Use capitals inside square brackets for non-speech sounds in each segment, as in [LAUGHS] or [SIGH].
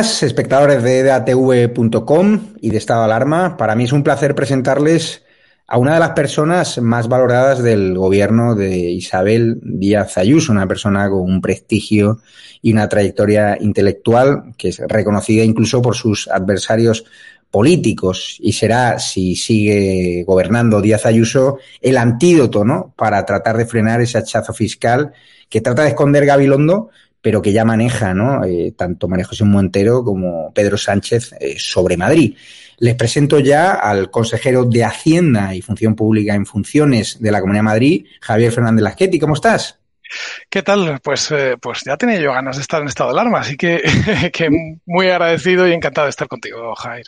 Espectadores de edatv.com y de Estado Alarma. Para mí es un placer presentarles a una de las personas más valoradas del gobierno de Isabel Díaz Ayuso, una persona con un prestigio y una trayectoria intelectual que es reconocida incluso por sus adversarios políticos y será, si sigue gobernando Díaz Ayuso, el antídoto ¿no? para tratar de frenar ese hachazo fiscal que trata de esconder Gabilondo, pero que ya maneja ¿no? Eh, tanto María José Montero como Pedro Sánchez eh, sobre Madrid. Les presento ya al consejero de Hacienda y Función Pública en Funciones de la Comunidad de Madrid, Javier Fernández Lasqueti. ¿Cómo estás? ¿Qué tal? Pues, eh, pues ya tenía yo ganas de estar en estado de alarma, así que, [LAUGHS] que muy agradecido y encantado de estar contigo, Jair.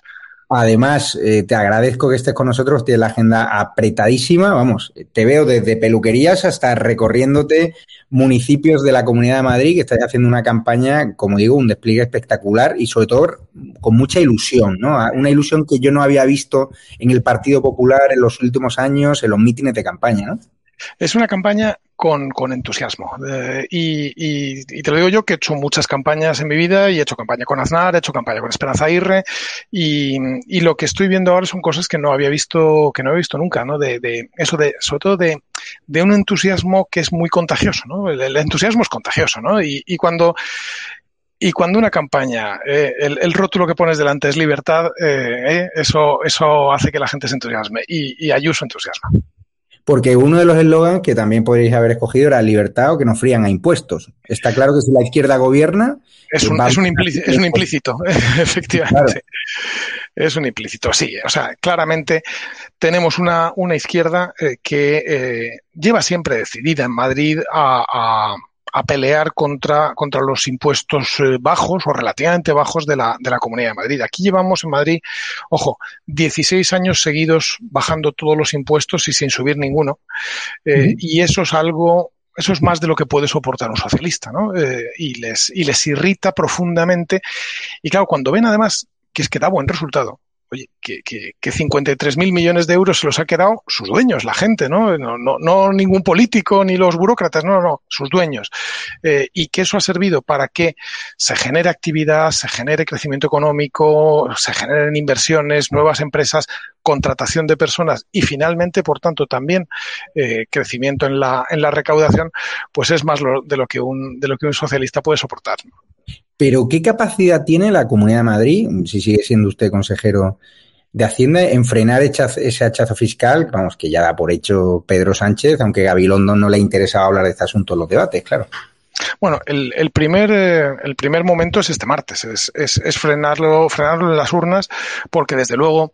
Además, eh, te agradezco que estés con nosotros, tienes la agenda apretadísima, vamos, te veo desde peluquerías hasta recorriéndote municipios de la Comunidad de Madrid, que estás haciendo una campaña, como digo, un despliegue espectacular y sobre todo con mucha ilusión, ¿no? Una ilusión que yo no había visto en el Partido Popular en los últimos años, en los mítines de campaña, ¿no? Es una campaña con, con entusiasmo. Eh, y, y, y, te lo digo yo que he hecho muchas campañas en mi vida y he hecho campaña con Aznar, he hecho campaña con Esperanza Aguirre y, y lo que estoy viendo ahora son cosas que no había visto, que no había visto nunca, ¿no? De, de eso de, sobre todo de, de un entusiasmo que es muy contagioso, ¿no? El, entusiasmo es contagioso, ¿no? Y, y cuando y cuando una campaña, eh, el, rótulo que pones delante es libertad, eh, eso, eso hace que la gente se entusiasme y, y Ayuso entusiasma porque uno de los eslogans que también podríais haber escogido era libertad o que nos frían a impuestos. Está claro que si la izquierda gobierna... Es un, es un, implícito, es un implícito [LAUGHS] efectivamente. Claro. Es un implícito, sí. O sea, claramente tenemos una, una izquierda eh, que eh, lleva siempre decidida en Madrid a, a a pelear contra, contra los impuestos eh, bajos o relativamente bajos de la, de la Comunidad de Madrid. Aquí llevamos en Madrid, ojo, 16 años seguidos bajando todos los impuestos y sin subir ninguno. Eh. Y eso es algo eso es más de lo que puede soportar un socialista, ¿no? Eh, y, les, y les irrita profundamente. Y claro, cuando ven además que es que da buen resultado, oye, que, que, que 53 mil millones de euros se los ha quedado sus dueños, la gente, ¿no? No, no, no ningún político ni los burócratas, no, no, sus dueños. Eh, y que eso ha servido para que se genere actividad, se genere crecimiento económico, se generen inversiones, nuevas empresas, contratación de personas y finalmente, por tanto, también eh, crecimiento en la, en la recaudación, pues es más de lo que un, de lo que un socialista puede soportar. Pero ¿qué capacidad tiene la Comunidad de Madrid, si sigue siendo usted consejero de Hacienda, en frenar ese hachazo fiscal? Vamos, que ya da por hecho Pedro Sánchez, aunque Gabilondo no le interesaba hablar de este asunto en los debates, claro. Bueno, el, primer, eh, el primer momento es este martes, es, es, frenarlo, frenarlo en las urnas, porque desde luego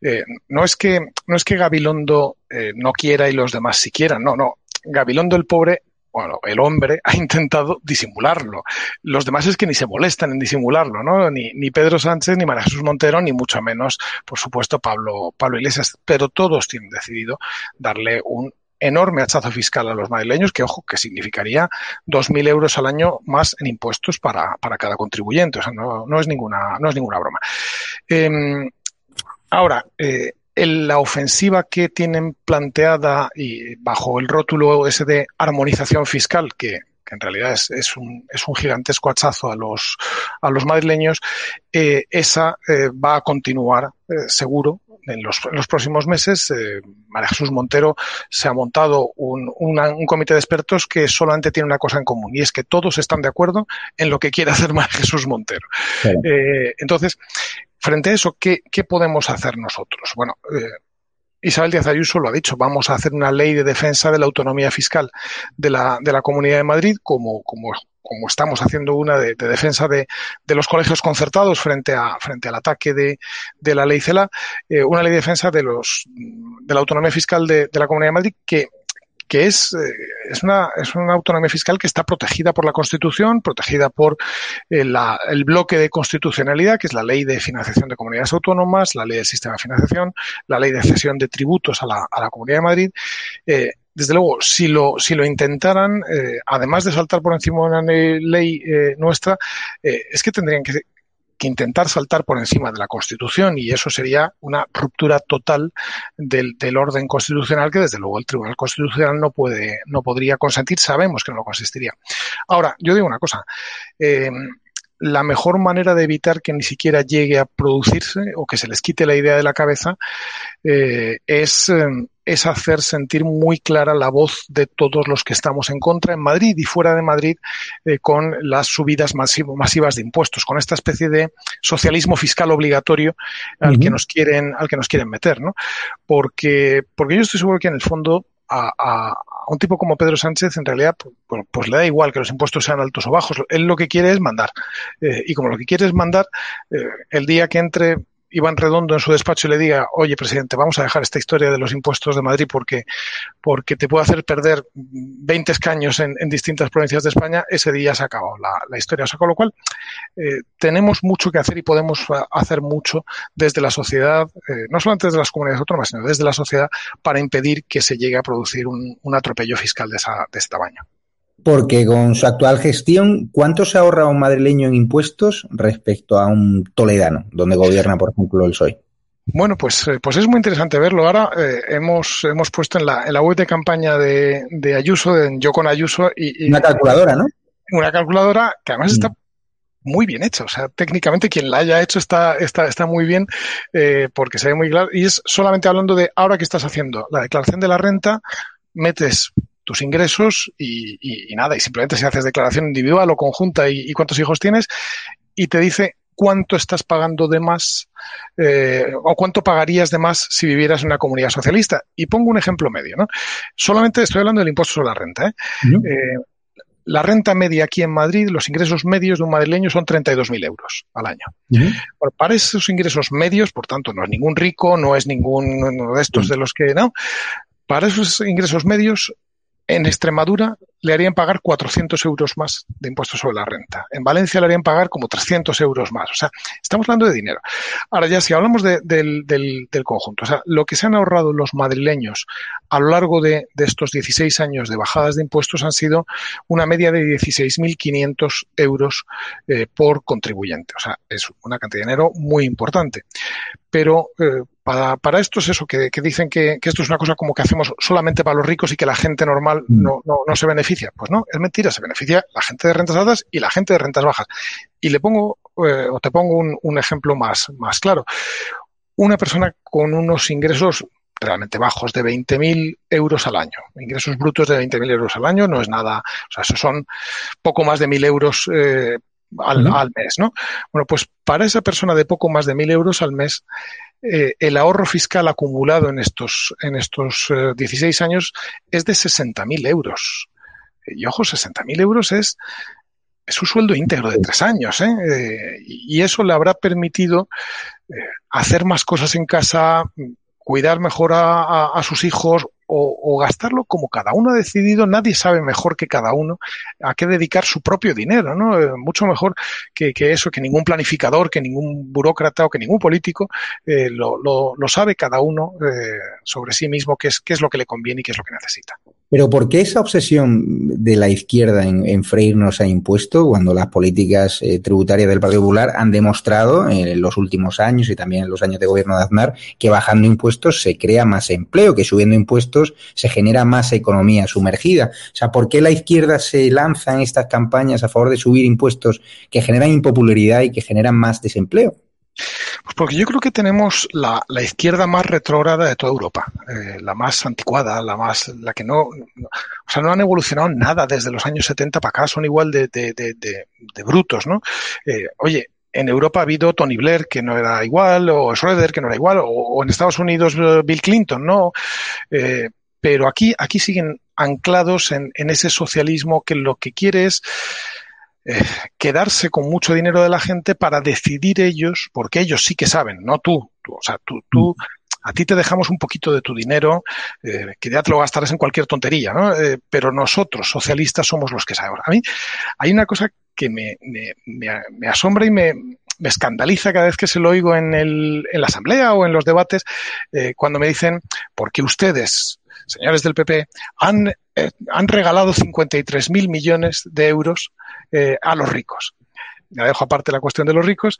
eh, no es que no es que Gabilondo eh, no quiera y los demás sí quieran, no, no. Gabilondo el pobre bueno, el hombre [LAUGHS] ha intentado disimularlo. Los demás es que ni se molestan en disimularlo, ¿no? Ni, Pedro Sánchez, ni María Jesús Montero, ni mucho menos, por supuesto, Pablo, Iglesias. Pero todos tienen decidido darle un enorme hachazo fiscal a los madrileños, que ojo, que significaría 2.000 euros al año más en impuestos para, para cada contribuyente. O sea, no, es, ninguna, no es ninguna broma. Eh, ahora, eh, en la ofensiva que tienen planteada y bajo el rótulo ese de armonización fiscal, que, que en realidad es, es, un, es, un, gigantesco hachazo a los, a los madrileños, eh, esa eh, va a continuar eh, seguro en los, en los, próximos meses. Eh, María Jesús Montero se ha montado un, una, un, comité de expertos que solamente tiene una cosa en común y es que todos están de acuerdo en lo que quiere hacer María Jesús Montero. Claro. Eh, entonces, frente a eso, ¿qué, qué podemos hacer nosotros? Bueno, eh, Isabel Díaz Ayuso lo ha dicho, vamos a hacer una ley de defensa de la autonomía fiscal de la, de la Comunidad de Madrid, como, como, como estamos haciendo una de, de defensa de, de, los colegios concertados frente, a, frente al ataque de, de la ley CELA, eh, una ley de defensa de, los, de la autonomía fiscal de, la Comunidad de Madrid que que es, eh, es, una, es una autonomía fiscal que está protegida por la Constitución, protegida por eh, la, el bloque de constitucionalidad, que es la ley de financiación de comunidades autónomas, la ley del sistema de financiación, la ley de cesión de tributos a la, a la Comunidad de Madrid. Desde luego, si lo, si lo intentaran, eh, además de saltar por encima de una ley eh, nuestra, eh, es que tendrían que, que intentar saltar por encima de la Constitución y eso sería una ruptura total del, del, orden constitucional que desde luego el Tribunal Constitucional no puede, no podría consentir, sabemos que no lo consistiría. Ahora, yo digo una cosa, eh, la mejor manera de evitar que ni siquiera llegue a producirse o que se les quite la idea de la cabeza eh, es, eh, es, hacer sentir muy clara la voz de todos los que estamos en contra en Madrid y fuera de Madrid eh, con las subidas masivo, masivas de impuestos, con esta especie de socialismo fiscal obligatorio al uh -huh. que nos quieren, al que nos quieren meter, ¿no? Porque, porque yo estoy seguro que en el fondo a, a, a, un tipo como Pedro Sánchez, en realidad, pues, pues, le da igual que los impuestos sean altos o bajos. Él lo que quiere es mandar. Eh, y como lo que quiere es mandar, eh, el día que entre Iván Redondo en su despacho y le diga, oye, presidente, vamos a dejar esta historia de los impuestos de Madrid porque, porque te puede hacer perder 20 escaños en, distintas provincias de España, ese día se acabado la, la historia. O sea, con lo cual, eh, tenemos mucho que hacer y podemos hacer mucho desde la sociedad, eh, no solamente desde las comunidades autónomas, sino desde la sociedad para impedir que se llegue a producir un, un atropello fiscal de, esa, de este tamaño. Porque con su actual gestión, ¿cuánto se ahorra un madrileño en impuestos respecto a un toledano, donde gobierna, por ejemplo, el PSOE? Bueno, pues, pues es muy interesante verlo. Ahora eh, hemos, hemos puesto en la, en la web de campaña de, de Ayuso, en Yo con Ayuso. Y, y, una calculadora, ¿no? Una calculadora que además mm. está muy bien hecha. O sea, técnicamente quien la haya hecho está, está, está muy bien eh, porque se ve muy claro. Y es solamente hablando de ahora que estás haciendo la declaración de la renta, metes tus ingresos y, y, y, nada, y simplemente si haces declaración individual o conjunta y, y, cuántos hijos tienes, y te dice cuánto estás pagando de más eh, o cuánto pagarías de más si vivieras en una comunidad socialista. Y pongo un ejemplo medio, ¿no? Solamente estoy hablando del impuesto sobre la renta. ¿eh? Uh -huh. eh la renta media aquí en Madrid, los ingresos medios de un madrileño son 32.000 euros al año. Uh -huh. bueno, para esos ingresos medios, por tanto, no es ningún rico, no es ninguno de estos uh -huh. de los que, no, para esos ingresos medios, en Extremadura le harían pagar 400 euros más de impuestos sobre la renta. En Valencia le harían pagar como 300 euros más. O sea, estamos hablando de dinero. Ahora ya, si hablamos de, del, conjunto, o sea, lo que se han ahorrado los madrileños a lo largo de, de estos 16 años de bajadas de impuestos han sido una media de 16.500 euros eh, por contribuyente. O sea, es una cantidad de dinero muy importante. Pero eh, para, para, esto es eso, que, que dicen que, que, esto es una cosa como que hacemos solamente para los ricos y que la gente normal no, no, no, se beneficia. Pues no, es mentira, se beneficia la gente de rentas altas y la gente de rentas bajas. Y le pongo, eh, o te pongo un, un ejemplo más, más claro. Una persona con unos ingresos realmente bajos de 20.000 euros al año. Ingresos brutos de 20.000 euros al año no es nada, o sea, eso son poco más de 1.000 euros eh, al, uh -huh. al, mes, ¿no? Bueno, pues para esa persona de poco más de 1.000 euros al mes, eh, el ahorro fiscal acumulado en estos, en estos eh, 16 años es de 60.000 euros. Y ojo, 60.000 euros es, es su sueldo íntegro de tres años, ¿eh? eh y eso le habrá permitido eh, hacer más cosas en casa, cuidar mejor a sus hijos o, gastarlo como cada uno ha decidido. Nadie sabe mejor que cada uno a qué dedicar su propio dinero, ¿no? Eh, mucho mejor que, que, eso, que ningún planificador, que ningún burócrata o que ningún político eh, lo, lo, sabe cada uno eh, sobre sí mismo qué es, qué es lo que le conviene y qué es lo que necesita. Pero ¿por qué esa obsesión de la izquierda en, freírnos a impuestos cuando las políticas tributarias del Partido Popular han demostrado en los últimos años y también en los años de gobierno de Aznar que bajando impuestos se crea más empleo, que subiendo impuestos se genera más economía sumergida? O sea, ¿por qué la izquierda se lanza en estas campañas a favor de subir impuestos que generan impopularidad y que generan más desempleo? Pues porque yo creo que tenemos la, la izquierda más retrógrada de toda Europa, eh, la más anticuada, la más, la que no, o sea, no han evolucionado nada desde los años 70 para acá, son igual de, de, de, de brutos, ¿no? Eh, oye, en Europa ha habido Tony Blair, que no era igual, o Schroeder, que no era igual, o, en Estados Unidos Bill Clinton, ¿no? Eh, pero aquí, aquí siguen anclados en, ese socialismo que lo que quiere es eh, quedarse con mucho dinero de la gente para decidir ellos, porque ellos sí que saben, no tú. o sea, tú, tú, a ti te dejamos un poquito de tu dinero, eh, que ya te lo gastarás en cualquier tontería, ¿no? Eh, pero nosotros, socialistas, somos los que sabemos. A mí hay una cosa que me, me, me, asombra y me, escandaliza cada vez que se lo oigo en, el, en la asamblea o en los debates, eh, cuando me dicen, porque ustedes, señores del PP, han, eh, han regalado 53 mil millones de euros eh, a los ricos. Ya dejo aparte la cuestión de los ricos.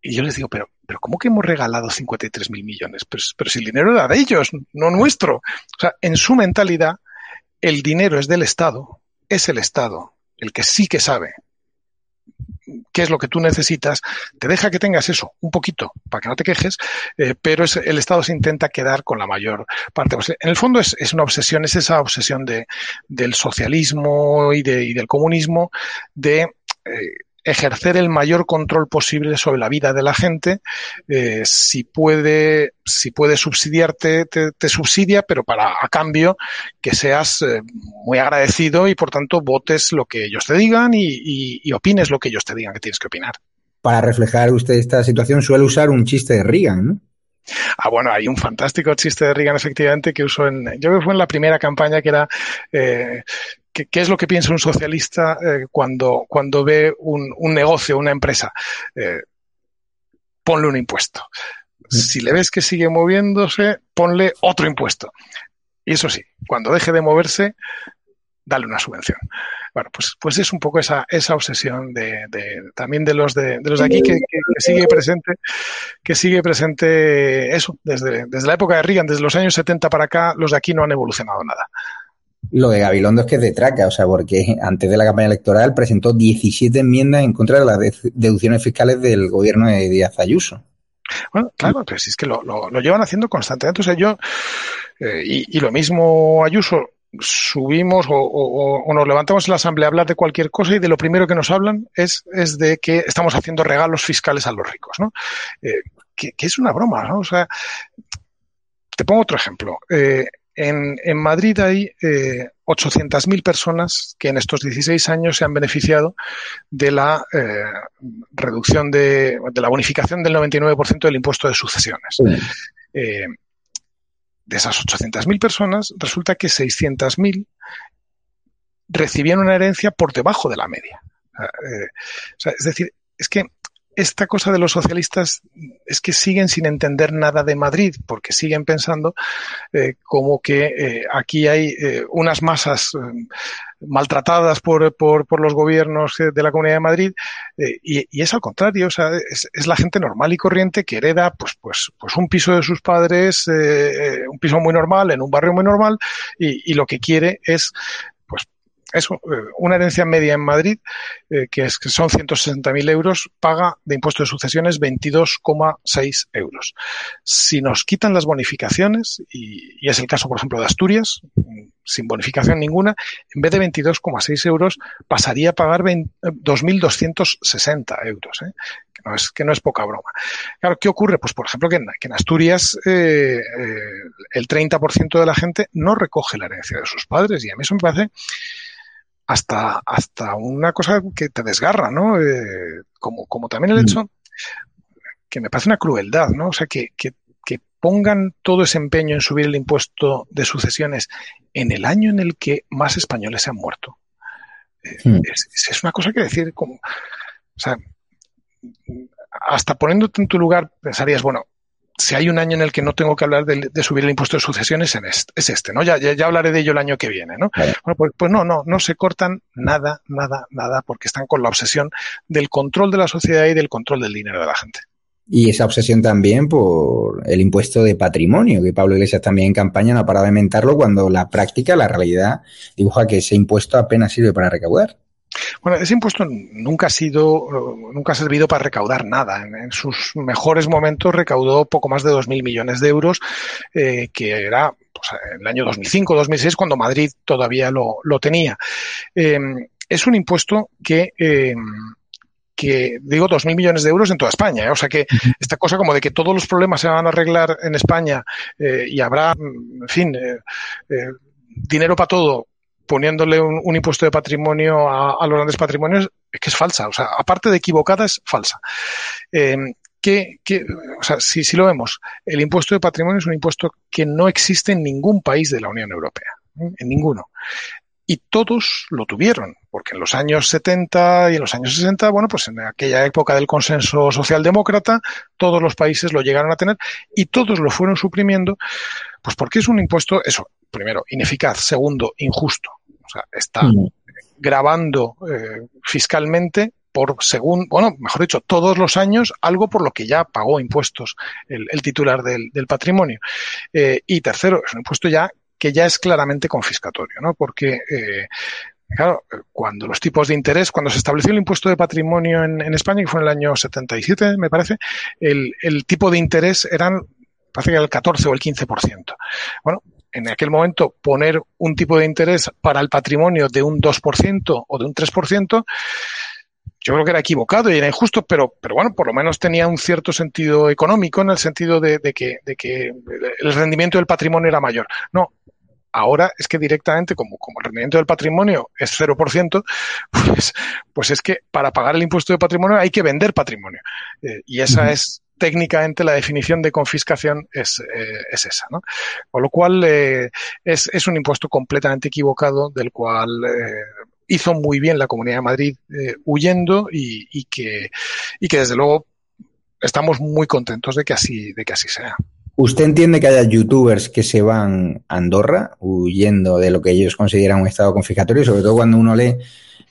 Y yo les digo, pero, pero ¿cómo que hemos regalado 53 mil millones? Pero, pero si el dinero era de ellos, no nuestro. O sea, en su mentalidad, el dinero es del Estado, es el Estado el que sí que sabe qué es lo que tú necesitas, te deja que tengas eso, un poquito, para que no te quejes, eh, pero es, el Estado se intenta quedar con la mayor parte. En el fondo es, es, una obsesión, es esa obsesión de, del socialismo y, de, y del comunismo de eh, ejercer el mayor control posible sobre la vida de la gente. Eh, si puede, si puede subsidiarte, te, te, subsidia, pero para a cambio que seas eh, muy agradecido y por tanto votes lo que ellos te digan y, y, y, opines lo que ellos te digan que tienes que opinar. Para reflejar usted esta situación suele usar un chiste de Reagan, ¿no? Ah, bueno, hay un fantástico chiste de Reagan, efectivamente, que usó en, yo creo que fue en la primera campaña que era, eh, ¿qué, ¿qué, es lo que piensa un socialista eh, cuando, cuando ve un, un, negocio, una empresa? Eh, ponle un impuesto. Si le ves que sigue moviéndose, ponle otro impuesto. Y eso sí, cuando deje de moverse, dale una subvención. Bueno, pues, pues es un poco esa, esa obsesión de, de también de los de, de los de aquí que, que, que, sigue presente, que sigue presente eso, desde, desde la época de Reagan, desde los años 70 para acá, los de aquí no han evolucionado nada. Lo de Gabilondo es que es de traca, o sea, porque [LAUGHS] antes de la campaña electoral presentó 17 enmiendas en contra de las deducciones fiscales del gobierno de Díaz Ayuso. Bueno, claro, pero si es que lo, lo, llevan haciendo constantemente. O sea, yo, eh, y, y, lo mismo Ayuso, subimos o, o, o, nos levantamos en la asamblea a hablar de cualquier cosa y de lo primero que nos hablan es, es de que estamos haciendo regalos fiscales a los ricos, ¿no? Eh, que, que, es una broma, ¿no? O sea, te pongo otro ejemplo. Eh, en, en, Madrid hay eh, 800.000 personas que en estos 16 años se han beneficiado de la eh, reducción de, de, la bonificación del 99% del impuesto de sucesiones. Sí. Eh, de esas 800.000 personas, resulta que 600.000 recibían una herencia por debajo de la media. Eh, o sea, es decir, es que esta cosa de los socialistas es que siguen sin entender nada de Madrid, porque siguen pensando eh, como que eh, aquí hay eh, unas masas eh, maltratadas por, por, por, los gobiernos de la Comunidad de Madrid, y, es al contrario, o sea, es, la gente normal y corriente que hereda pues, pues, pues un piso de sus padres, un piso muy normal, en un barrio muy normal, y lo que quiere es eso, eh, una herencia media en Madrid, eh, que, es, que son 160.000 euros, paga de impuestos de sucesiones 22,6 euros. Si nos quitan las bonificaciones, y, y, es el caso, por ejemplo, de Asturias, sin bonificación ninguna, en vez de 22,6 euros pasaría a pagar 2.260 euros, ¿eh? que, no es, que no es poca broma. Claro, ¿qué ocurre? Pues, por ejemplo, que en, Asturias eh, eh, el 30% de la gente no recoge la herencia de sus padres y a mí eso me parece hasta, hasta una cosa que te desgarra, ¿no? Eh, como, como también el hecho que me parece una crueldad, ¿no? O sea, que, que, que, pongan todo ese empeño en subir el impuesto de sucesiones en el año en el que más españoles se han muerto. Eh, mm. es, es, una cosa que decir como, o sea, hasta poniéndote en tu lugar pensarías, bueno, si hay un año en el que no tengo que hablar de, de subir el impuesto de sucesiones, este, es este, ¿no? Ya, ya, ya, hablaré de ello el año que viene, ¿no? Bueno, pues, pues, no, no, no se cortan nada, nada, nada, porque están con la obsesión del control de la sociedad y del control del dinero de la gente. Y esa obsesión también por el impuesto de patrimonio, que Pablo Iglesias también en campaña no ha parado de mentarlo cuando la práctica, la realidad, dibuja que ese impuesto apenas sirve para recaudar. Bueno, ese impuesto nunca ha sido, nunca ha servido para recaudar nada. En, en sus mejores momentos recaudó poco más de 2.000 millones de euros, eh, que era pues, en el año 2005-2006, cuando Madrid todavía lo, lo tenía. Eh, es un impuesto que eh, que digo dos mil millones de euros en toda España. ¿eh? O sea que esta cosa como de que todos los problemas se van a arreglar en España eh, y habrá, en fin, eh, dinero para todo poniéndole un, impuesto de patrimonio a, los grandes patrimonios es que es falsa. O sea, aparte de equivocada, es falsa. Eh, que, o sea, si, si, lo vemos, el impuesto de patrimonio es un impuesto que no existe en ningún país de la Unión Europea, ¿eh? en ninguno. Y todos lo tuvieron, porque en los años 70 y en los años 60, bueno, pues en aquella época del consenso socialdemócrata, todos los países lo llegaron a tener y todos lo fueron suprimiendo, pues porque es un impuesto, eso, primero, ineficaz, segundo, injusto. Sea, está mm. grabando eh, fiscalmente por según, bueno, mejor dicho, todos los años algo por lo que ya pagó impuestos el, el titular del, del patrimonio. Eh, y tercero, es un impuesto ya que ya es claramente confiscatorio, ¿no? Porque eh, Claro, cuando los tipos de interés, cuando se estableció el impuesto de patrimonio en, en España, que fue en el año 77, me parece, el, el tipo de interés eran, parece que era el 14 o el 15%. Bueno, en aquel momento poner un tipo de interés para el patrimonio de un 2% o de un 3%, yo creo que era equivocado y era injusto, pero, pero bueno, por lo menos tenía un cierto sentido económico en el sentido de, de, que, de que el rendimiento del patrimonio era mayor. No, ahora es que directamente, como, como el rendimiento del patrimonio es 0%, pues, pues es que para pagar el impuesto de patrimonio hay que vender patrimonio. Eh, y esa es técnicamente la definición de confiscación es, eh, es esa, ¿no? Con lo cual eh, es, es, un impuesto completamente equivocado del cual eh, hizo muy bien la Comunidad de Madrid eh, huyendo y, y, que, y que desde luego estamos muy contentos de que así, de que así sea. ¿Usted entiende que haya youtubers que se van a Andorra huyendo de lo que ellos consideran un estado confiscatorio, sobre todo cuando uno lee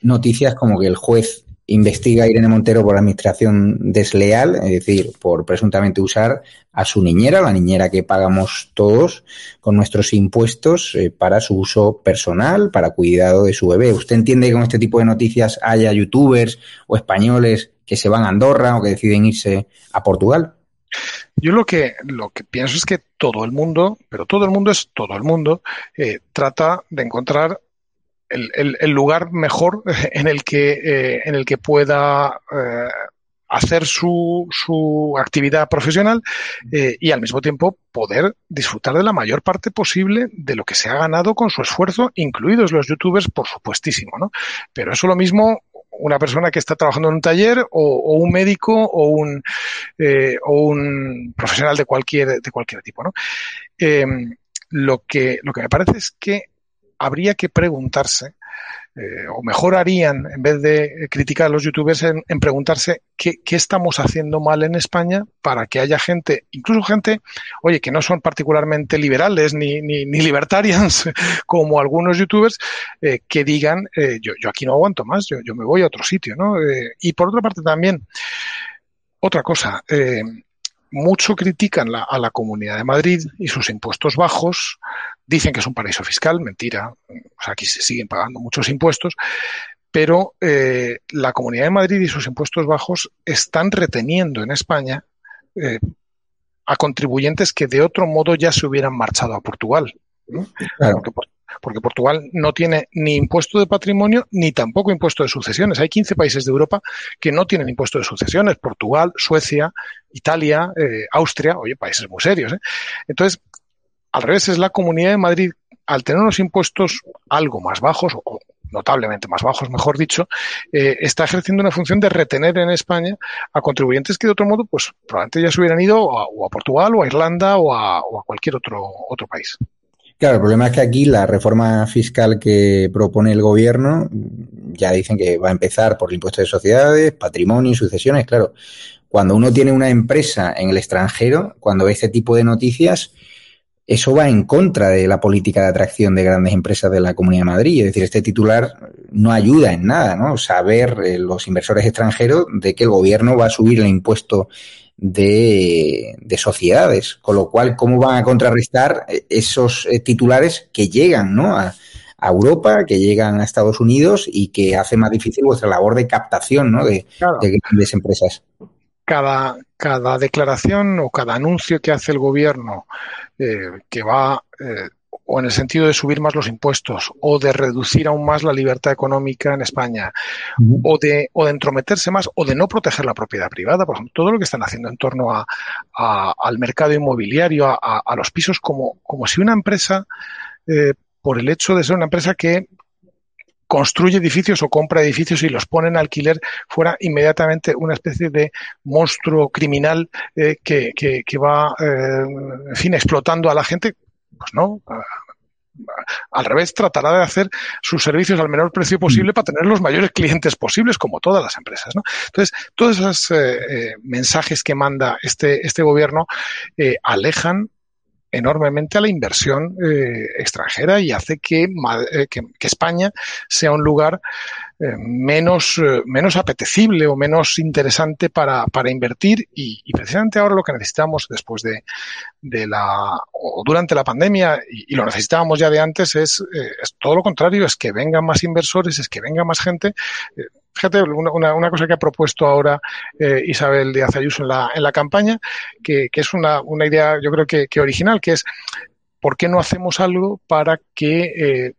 noticias como que el juez investiga a Irene Montero por administración desleal, es decir, por presuntamente usar a su niñera, la niñera que pagamos todos con nuestros impuestos eh, para su uso personal, para cuidado de su bebé. ¿Usted entiende que con este tipo de noticias haya youtubers o españoles que se van a Andorra o que deciden irse a Portugal? Yo lo que, lo que pienso es que todo el mundo, pero todo el mundo es todo el mundo, eh, trata de encontrar el, el, el, lugar mejor [LAUGHS] en el que, eh, en el que pueda eh, hacer su, su, actividad profesional eh, y al mismo tiempo poder disfrutar de la mayor parte posible de lo que se ha ganado con su esfuerzo, incluidos los youtubers, por supuestísimo, ¿no? Pero eso lo mismo una persona que está trabajando en un taller o, o un médico o un, eh, o un profesional de cualquier, de cualquier tipo, ¿no? Eh, lo que, lo que me parece es que habría que preguntarse eh, o mejor harían, en vez de criticar a los youtubers, en, preguntarse qué, estamos haciendo mal en España para que haya gente, incluso gente, oye, que no son particularmente liberales ni, ni, libertarians [LAUGHS] como algunos youtubers, eh, que digan, eh, yo, aquí no aguanto más, yo, me voy a otro sitio, ¿no? Y por otra parte también, otra cosa, mucho critican la, a la Comunidad de Madrid y sus impuestos bajos, dicen que es un paraíso fiscal, mentira, o sea, aquí se siguen pagando muchos impuestos, pero eh, la Comunidad de Madrid y sus impuestos bajos están reteniendo en España eh, a contribuyentes que de otro modo ya se hubieran marchado a Portugal. ¿no? Claro. Porque, porque, Portugal no tiene ni impuesto de patrimonio ni tampoco impuesto de sucesiones. Hay 15 países de Europa que no tienen impuesto de sucesiones. Portugal, Suecia, Italia, eh, Austria, oye, países muy serios. Entonces, al revés, es la Comunidad de Madrid, al tener unos impuestos algo más bajos, o notablemente más bajos, mejor dicho, eh, está ejerciendo una función de retener en España a contribuyentes que de otro modo, pues probablemente ya se hubieran ido a, o a Portugal o a Irlanda o a, o a cualquier otro, otro país. Claro, el problema es que aquí la reforma fiscal que propone el gobierno ya dicen que va a empezar por el impuesto de sociedades, patrimonio y sucesiones. Claro, cuando uno tiene una empresa en el extranjero, cuando ve este tipo de noticias, eso va en contra de la política de atracción de grandes empresas de la Comunidad de Madrid. Es decir, este titular no ayuda en nada, ¿no? Saber eh, los inversores extranjeros de que el gobierno va a subir el impuesto de, de, sociedades, con lo cual, ¿cómo van a contrarrestar esos eh, titulares que llegan ¿no? a, a, Europa, que llegan a Estados Unidos y que hace más difícil vuestra labor de captación ¿no? de, claro. de grandes empresas? Cada, cada, declaración o cada anuncio que hace el gobierno eh, que va eh, o en el sentido de subir más los impuestos o de reducir aún más la libertad económica en España uh -huh. o, de, o de entrometerse más o de no proteger la propiedad privada, por ejemplo, todo lo que están haciendo en torno a, a, al mercado inmobiliario, a, a, los pisos, como, como si una empresa, eh, por el hecho de ser una empresa que construye edificios o compra edificios y los pone en alquiler fuera inmediatamente una especie de monstruo criminal eh, que, que, que, va, eh, en fin, explotando a la gente pues no. Al revés, tratará de hacer sus servicios al menor precio posible para tener los mayores clientes posibles, como todas las empresas. ¿no? Entonces, todos esos eh, eh, mensajes que manda este, este gobierno eh, alejan enormemente a la inversión eh, extranjera y hace que, eh, que, España sea un lugar eh, menos, menos apetecible o menos interesante para, para invertir. Y, precisamente ahora lo que necesitamos después de, de la o durante la pandemia y, lo necesitábamos ya de antes es, es, todo lo contrario, es que vengan más inversores, es que venga más gente fíjate, una, una, cosa que ha propuesto ahora eh, Isabel Díaz Ayuso en la, en la campaña, que, que es una, una, idea yo creo que, que, original, que es ¿por qué no hacemos algo para que eh,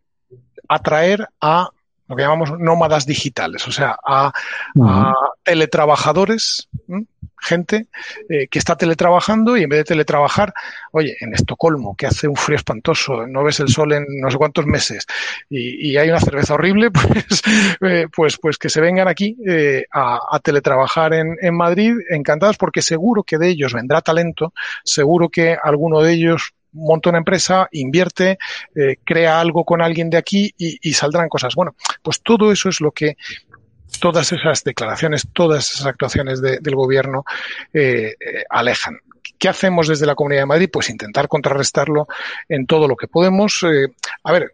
atraer a lo que llamamos nómadas digitales, o sea, a, uh -huh. a teletrabajadores, ¿m? gente eh, que está teletrabajando y en vez de teletrabajar, oye, en Estocolmo, que hace un frío espantoso, no ves el sol en no sé cuántos meses y, y hay una cerveza horrible, [LAUGHS] pues, eh, pues, pues que se vengan aquí eh, a, a, teletrabajar en, en Madrid, encantados, porque seguro que de ellos vendrá talento, seguro que alguno de ellos monta una empresa, invierte, eh, crea algo con alguien de aquí y, y, saldrán cosas. Bueno, pues todo eso es lo que todas esas declaraciones, todas esas actuaciones de, del gobierno eh, eh, alejan. ¿Qué hacemos desde la Comunidad de Madrid? Pues intentar contrarrestarlo en todo lo que podemos. Eh, a ver,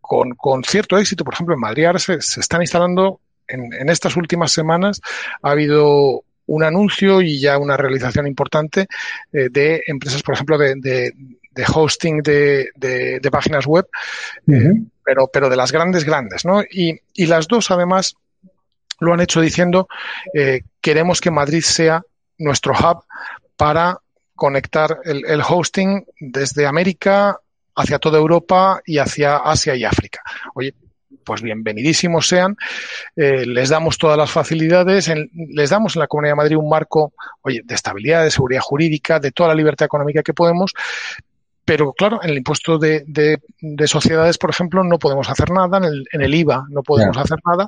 con, con, cierto éxito, por ejemplo, en Madrid ahora se, se están instalando en, en estas últimas semanas, ha habido un anuncio y ya una realización importante eh, de empresas, por ejemplo, de, de, de hosting de, de, de, páginas web, uh -huh. eh, pero, pero de las grandes, grandes, ¿no? Y, y las dos, además, lo han hecho diciendo, eh, queremos que Madrid sea nuestro hub para conectar el, el, hosting desde América hacia toda Europa y hacia Asia y África. Oye, pues bienvenidísimos sean, eh, les damos todas las facilidades, en, les damos en la Comunidad de Madrid un marco, oye, de estabilidad, de seguridad jurídica, de toda la libertad económica que podemos, pero claro, en el impuesto de, de, de, sociedades, por ejemplo, no podemos hacer nada, en el, en el IVA no podemos claro. hacer nada,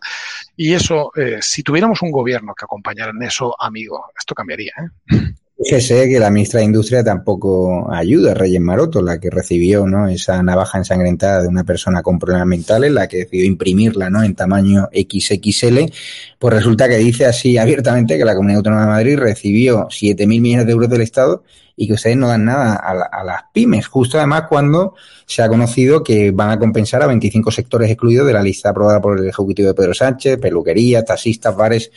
y eso, eh, si tuviéramos un gobierno que acompañara en eso, amigo, esto cambiaría. ¿eh? Fíjese que la ministra de Industria tampoco ayuda, Reyes Maroto, la que recibió ¿no? esa navaja ensangrentada de una persona con problemas mentales, la que decidió imprimirla ¿no? en tamaño XXL, pues resulta que dice así abiertamente que la Comunidad Autónoma de Madrid recibió 7.000 millones de euros del Estado y que ustedes no dan nada a, las pymes, justo además cuando se ha conocido que van a compensar a 25 sectores excluidos de la lista aprobada por el Ejecutivo de Pedro Sánchez, peluquería, taxistas, bares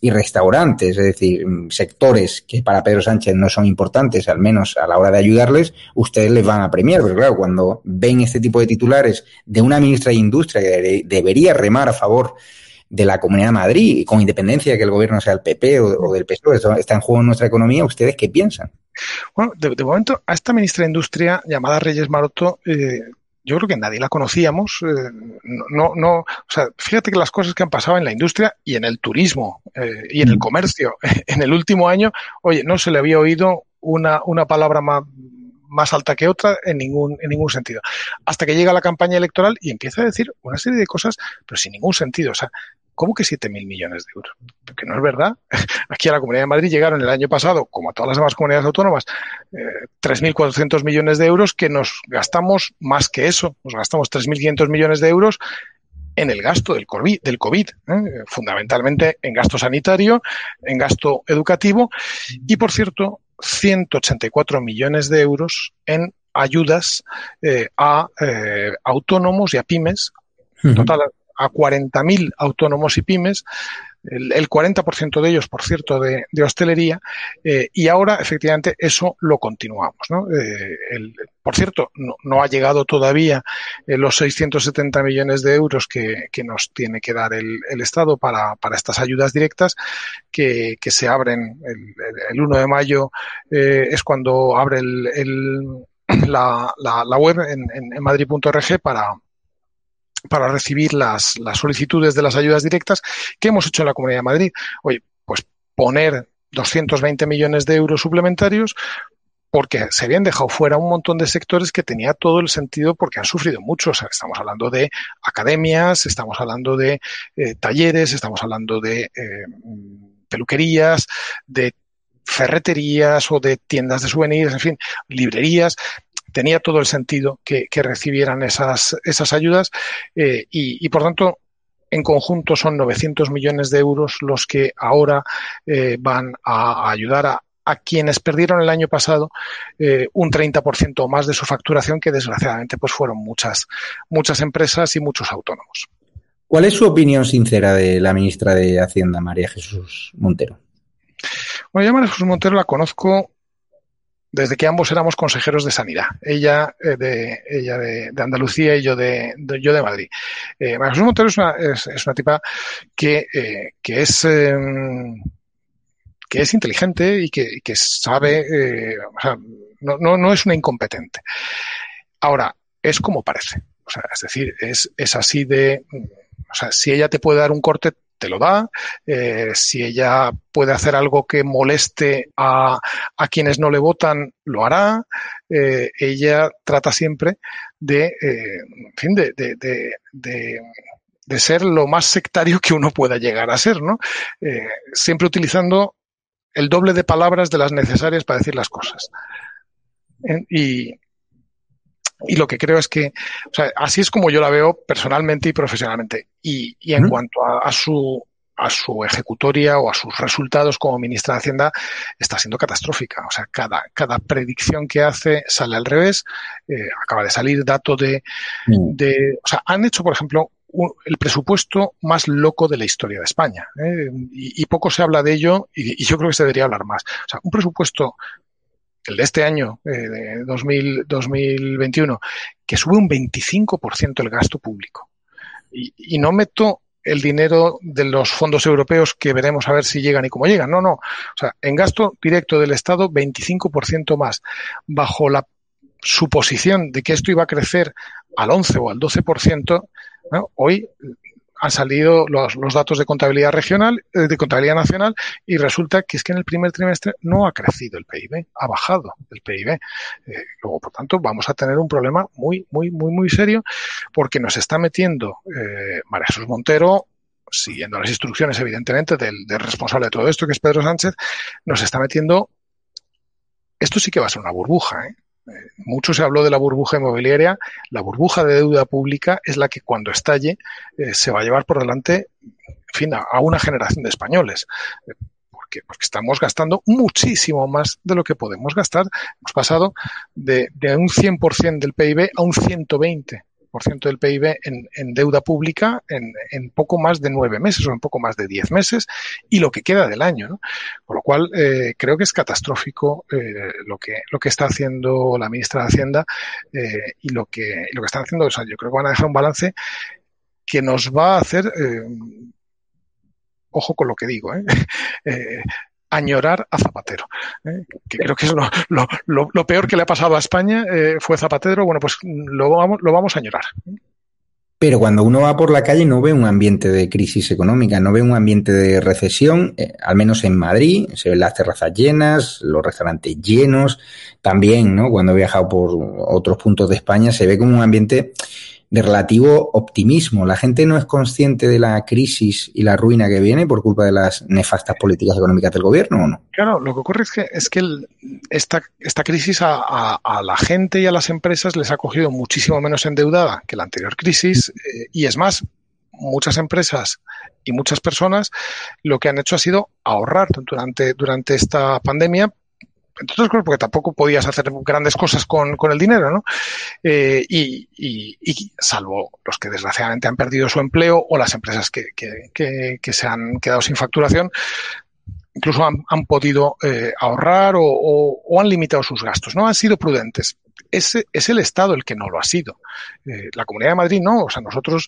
y restaurantes, es decir, mm, sectores que para Pedro Sánchez no son importantes, al menos a la hora de ayudarles, ustedes les van a premiar. Pero claro, cuando ven este tipo de titulares de una ministra de Industria que debería remar a favor de la Comunidad de Madrid, con independencia de que el gobierno sea el PP o, del PSOE, está en juego nuestra economía, ¿ustedes qué piensan? Bueno, de, de momento, a esta ministra de Industria llamada Reyes Maroto, eh, yo creo que nadie la conocíamos. Eh, no, no, o sea, fíjate que las cosas que han pasado en la industria y en el turismo eh, y en el comercio [LAUGHS] en el último año, oye, no se le había oído una, una palabra más, más alta que otra en ningún, en ningún sentido. Hasta que llega la campaña electoral y empieza a decir una serie de cosas, pero sin ningún sentido. O sea, ¿Cómo que 7.000 millones de euros? Porque no es verdad. [LAUGHS] Aquí a la Comunidad de Madrid llegaron el año pasado, como a todas las demás comunidades autónomas, eh, 3.400 millones de euros que nos gastamos más que eso. Nos gastamos 3.500 millones de euros en el gasto del COVID, del COVID ¿eh? fundamentalmente en gasto sanitario, en gasto educativo y, por cierto, 184 millones de euros en ayudas eh, a eh, autónomos y a pymes, total a 40.000 autónomos y pymes, el, el 40% de ellos, por cierto, de, hostelería, eh, y ahora efectivamente eso lo continuamos. ¿no? Eh, el, por cierto, no, no, ha llegado todavía eh, los 670 millones de euros que, nos tiene que dar el, Estado para, para, estas ayudas directas que, se abren el, el, 1 de mayo, es cuando abre la, la, la, web en, en, en madrid.org para, para recibir las, solicitudes de las ayudas directas que hemos hecho en la Comunidad de Madrid. Oye, pues poner 220 millones de euros suplementarios porque se habían dejado fuera un montón de sectores que tenía todo el sentido porque han sufrido mucho. O sea, estamos hablando de academias, estamos hablando de eh, talleres, estamos hablando de eh, peluquerías, de ferreterías o de tiendas de souvenirs, en fin, librerías tenía todo el sentido que, que recibieran esas, esas ayudas eh, y, y, por tanto, en conjunto son 900 millones de euros los que ahora eh, van a, a ayudar a, a quienes perdieron el año pasado eh, un 30% más de su facturación, que desgraciadamente pues fueron muchas, muchas empresas y muchos autónomos. ¿Cuál es su opinión sincera de la ministra de Hacienda, María Jesús Montero? Bueno, yo María Jesús Montero la conozco desde que ambos éramos consejeros de sanidad. Ella eh, de, ella de, de, Andalucía y yo de, yo de Madrid. Eh, María Montero es una, es, una tipa que, eh, que es eh, que es inteligente y que, que sabe, eh, o sea, no, no, no es una incompetente. Ahora, es como parece. O sea, es decir, es, es así de, o sea, si ella te puede dar un corte, te lo da. Eh, si ella puede hacer algo que moleste a, a quienes no le votan, lo hará. Eh, ella trata siempre de, eh, en fin, de, de, de, de, ser lo más sectario que uno pueda llegar a ser, ¿no? Siempre utilizando el doble de palabras de las necesarias para decir las cosas. Y, y lo que creo es que, o sea, así es como yo la veo personalmente y profesionalmente. Y, y en cuanto a, a, su a su ejecutoria o a sus resultados como ministra de Hacienda está siendo catastrófica. O sea, cada, cada predicción que hace sale al revés. Eh, acaba de salir dato de, uh de, o sea, han hecho, por ejemplo, el presupuesto más loco de la historia de España. ¿eh? Y, y, poco se habla de ello y, y, yo creo que se debería hablar más. O sea, un presupuesto el de este año, eh, de 2000, 2021, que sube un 25% el gasto público. Y, y, no meto el dinero de los fondos europeos que veremos a ver si llegan y cómo llegan. No, no. O sea, en gasto directo del Estado, 25% más. Bajo la suposición de que esto iba a crecer al 11 o al 12%, ¿no? hoy han salido los, los, datos de contabilidad regional, eh, de contabilidad nacional, y resulta que es que en el primer trimestre no ha crecido el PIB, ha bajado el PIB. Eh, luego, por tanto, vamos a tener un problema muy, muy, muy, muy serio, porque nos está metiendo eh, María Jesús Montero, siguiendo las instrucciones, evidentemente, del, del responsable de todo esto, que es Pedro Sánchez, nos está metiendo esto sí que va a ser una burbuja. ¿eh? Mucho se habló de la burbuja inmobiliaria. La burbuja de deuda pública es la que cuando estalle eh, se va a llevar por delante, en fin, a, una generación de españoles. Porque, porque, estamos gastando muchísimo más de lo que podemos gastar. Hemos pasado de, de un 100% del PIB a un 120% del PIB en, en deuda pública en, en, poco más de nueve meses o en poco más de diez meses y lo que queda del año. ¿no? Con lo cual, eh, creo que es catastrófico eh, lo, que, lo que está haciendo la ministra de Hacienda eh, y lo que, lo que están haciendo. O sea, yo creo que van a dejar un balance que nos va a hacer eh, ojo con lo que digo, ¿eh? [LAUGHS] eh añorar a Zapatero, ¿eh? que creo que es lo, peor que le ha pasado a España, eh, fue Zapatero, bueno, pues lo vamos, lo vamos a añorar. Pero cuando uno va por la calle no ve un ambiente de crisis económica, no ve un ambiente de recesión, eh, al menos en Madrid, se ven las terrazas llenas, los restaurantes llenos, también, ¿no? Cuando he viajado por otros puntos de España se ve como un ambiente de relativo optimismo. La gente no es consciente de la crisis y la ruina que viene por culpa de las nefastas políticas económicas del gobierno, ¿o no? Claro, lo que ocurre es que, es que esta, esta crisis a, a, a, la gente y a las empresas les ha cogido muchísimo menos endeudada que la anterior crisis eh, y es más, muchas empresas y muchas personas lo que han hecho ha sido ahorrar durante, durante esta pandemia entre otras cosas porque tampoco podías hacer grandes cosas con, con el dinero, ¿no? Eh, y, y, salvo los que desgraciadamente han perdido su empleo o las empresas que, que, que, se han quedado sin facturación, incluso han, han podido eh, ahorrar o, o, o, han limitado sus gastos, ¿no? Han sido prudentes. Es, es el Estado el que no lo ha sido. Eh, la Comunidad de Madrid no, o sea, nosotros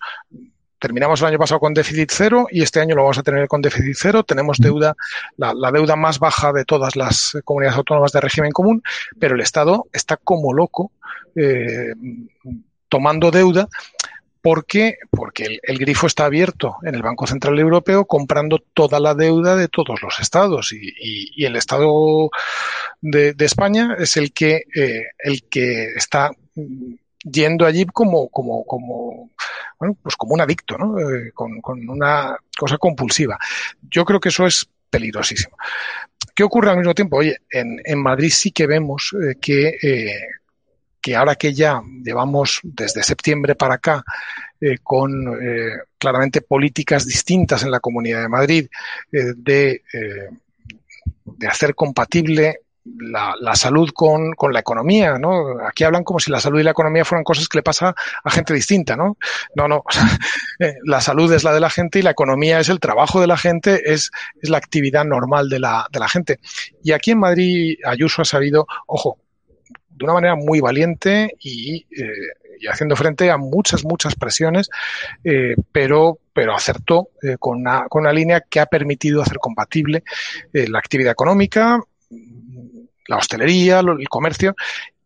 terminamos el año pasado con déficit cero y este año lo vamos a tener con déficit cero. Tenemos deuda, la, la, deuda más baja de todas las comunidades autónomas de régimen común, pero el Estado está como loco eh, tomando deuda porque, porque el, el, grifo está abierto en el Banco Central Europeo comprando toda la deuda de todos los estados y, y, y el Estado de, de, España es el que, eh, el que está yendo allí como, como, como, bueno, pues como un adicto, ¿no? Eh, con, con, una cosa compulsiva. Yo creo que eso es peligrosísimo. ¿Qué ocurre al mismo tiempo? Oye, en, en Madrid sí que vemos eh, que, eh, que ahora que ya llevamos desde septiembre para acá con claramente políticas distintas en la Comunidad de Madrid de, de hacer compatible la, la, salud con, con, la economía, ¿no? Aquí hablan como si la salud y la economía fueran cosas que le pasa a gente distinta, ¿no? No, no. [LAUGHS] la salud es la de la gente y la economía es el trabajo de la gente, es, es la actividad normal de la, de la gente. Y aquí en Madrid Ayuso ha sabido, ojo, de una manera muy valiente y, eh, y haciendo frente a muchas, muchas presiones, eh, pero, pero acertó eh, con, una, con una línea que ha permitido hacer compatible eh, la actividad económica, la hostelería, el comercio,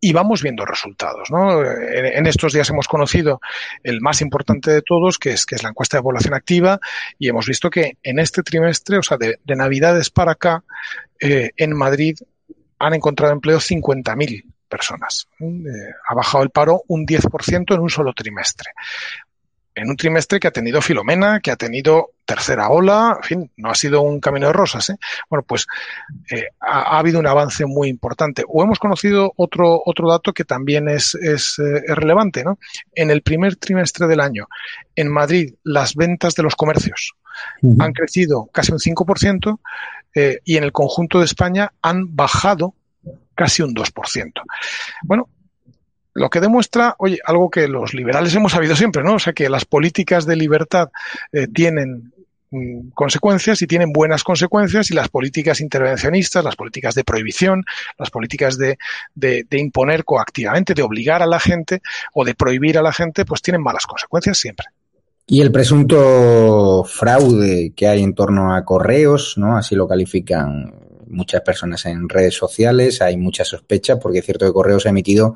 y vamos viendo resultados. ¿no? En, estos días hemos conocido el más importante de todos, que es, que es la encuesta de población activa, y hemos visto que en este trimestre, o sea, de, de Navidades para acá, eh, en Madrid han encontrado empleo 50.000 personas. Eh, ha bajado el paro un 10% en un solo trimestre en un trimestre que ha tenido Filomena, que ha tenido tercera ola, en fin, no ha sido un camino de rosas. ¿eh? Bueno, pues eh, ha, ha, habido un avance muy importante. O hemos conocido otro, otro dato que también es, es, eh, es relevante. ¿no? En el primer trimestre del año, en Madrid, las ventas de los comercios uh -huh. han crecido casi un 5% eh, y en el conjunto de España han bajado casi un 2%. Bueno, lo que demuestra, oye, algo que los liberales hemos sabido siempre, ¿no? O sea, que las políticas de libertad eh, tienen mm, consecuencias y tienen buenas consecuencias y las políticas intervencionistas, las políticas de prohibición, las políticas de, de, imponer coactivamente, de obligar a la gente o de prohibir a la gente, pues tienen malas consecuencias siempre. Y el presunto fraude que hay en torno a correos, ¿no? Así lo califican muchas personas en redes sociales, hay mucha sospecha porque es cierto que correos ha emitido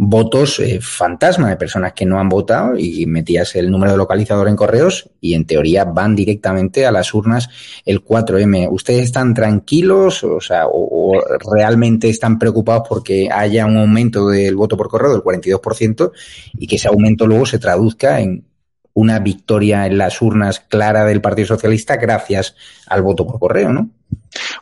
votos eh, fantasma de personas que no han votado y metías el número de localizador en correos y en teoría van directamente a las urnas el 4M. ¿Ustedes están tranquilos o, sea, o, o realmente están preocupados porque haya un aumento del voto por correo del 42% y que ese aumento luego se traduzca en una victoria en las urnas clara del Partido Socialista gracias al voto por correo, ¿no?